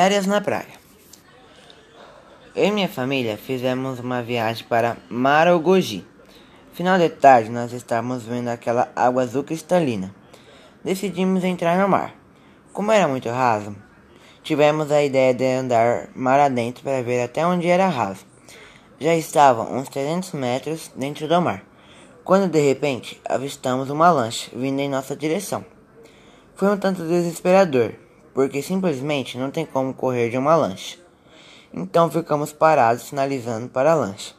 Férias na praia. Eu e minha família fizemos uma viagem para Maragogi. Final de tarde, nós estávamos vendo aquela água azul cristalina. Decidimos entrar no mar. Como era muito raso, tivemos a ideia de andar mar adentro para ver até onde era raso. Já estavam uns 300 metros dentro do mar, quando de repente avistamos uma lancha vindo em nossa direção. Foi um tanto desesperador, porque simplesmente não tem como correr de uma lancha. Então ficamos parados sinalizando para a lancha.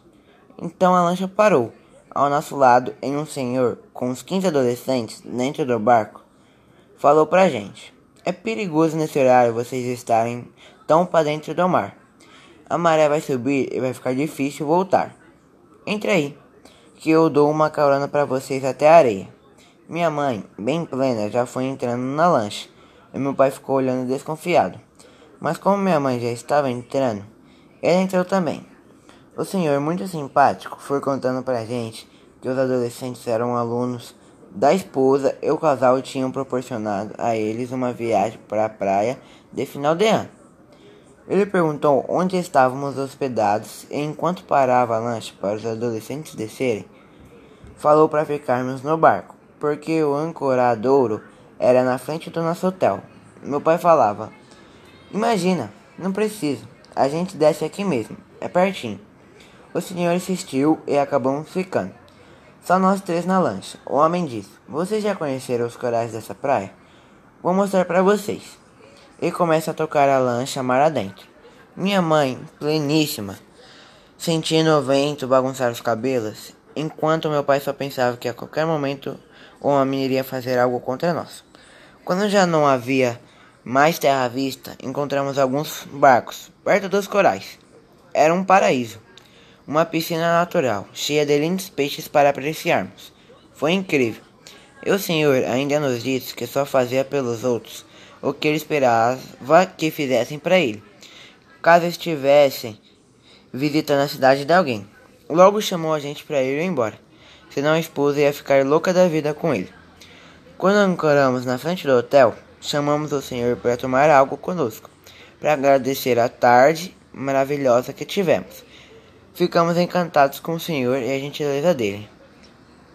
Então a lancha parou. Ao nosso lado, em um senhor com uns 15 adolescentes dentro do barco, falou pra gente: É perigoso nesse horário vocês estarem tão para dentro do mar. A maré vai subir e vai ficar difícil voltar. Entre aí, que eu dou uma carona para vocês até a areia. Minha mãe, bem plena, já foi entrando na lancha e meu pai ficou olhando desconfiado. Mas como minha mãe já estava entrando, ele entrou também. O senhor, muito simpático, foi contando pra gente que os adolescentes eram alunos da esposa e o casal tinham proporcionado a eles uma viagem para a praia de final de ano. Ele perguntou onde estávamos hospedados e enquanto parava a lancha para os adolescentes descerem, falou para ficarmos no barco, porque o ancoradouro era na frente do nosso hotel. Meu pai falava: Imagina, não precisa, a gente desce aqui mesmo, é pertinho. O senhor insistiu e acabamos ficando. Só nós três na lancha. O homem disse: Vocês já conheceram os corais dessa praia? Vou mostrar para vocês. E começa a tocar a lancha mar adentro. Minha mãe, pleníssima, sentindo o vento bagunçar os cabelos, enquanto meu pai só pensava que a qualquer momento o homem iria fazer algo contra nós. Quando já não havia mais terra à vista, encontramos alguns barcos perto dos corais. Era um paraíso, uma piscina natural, cheia de lindos peixes para apreciarmos. Foi incrível. E o senhor ainda nos disse que só fazia pelos outros o que ele esperava que fizessem para ele, caso estivessem visitando a cidade de alguém. Logo chamou a gente para ir embora, senão a esposa ia ficar louca da vida com ele. Quando ancoramos na frente do hotel, chamamos o senhor para tomar algo conosco, para agradecer a tarde maravilhosa que tivemos. Ficamos encantados com o senhor e a gentileza dele.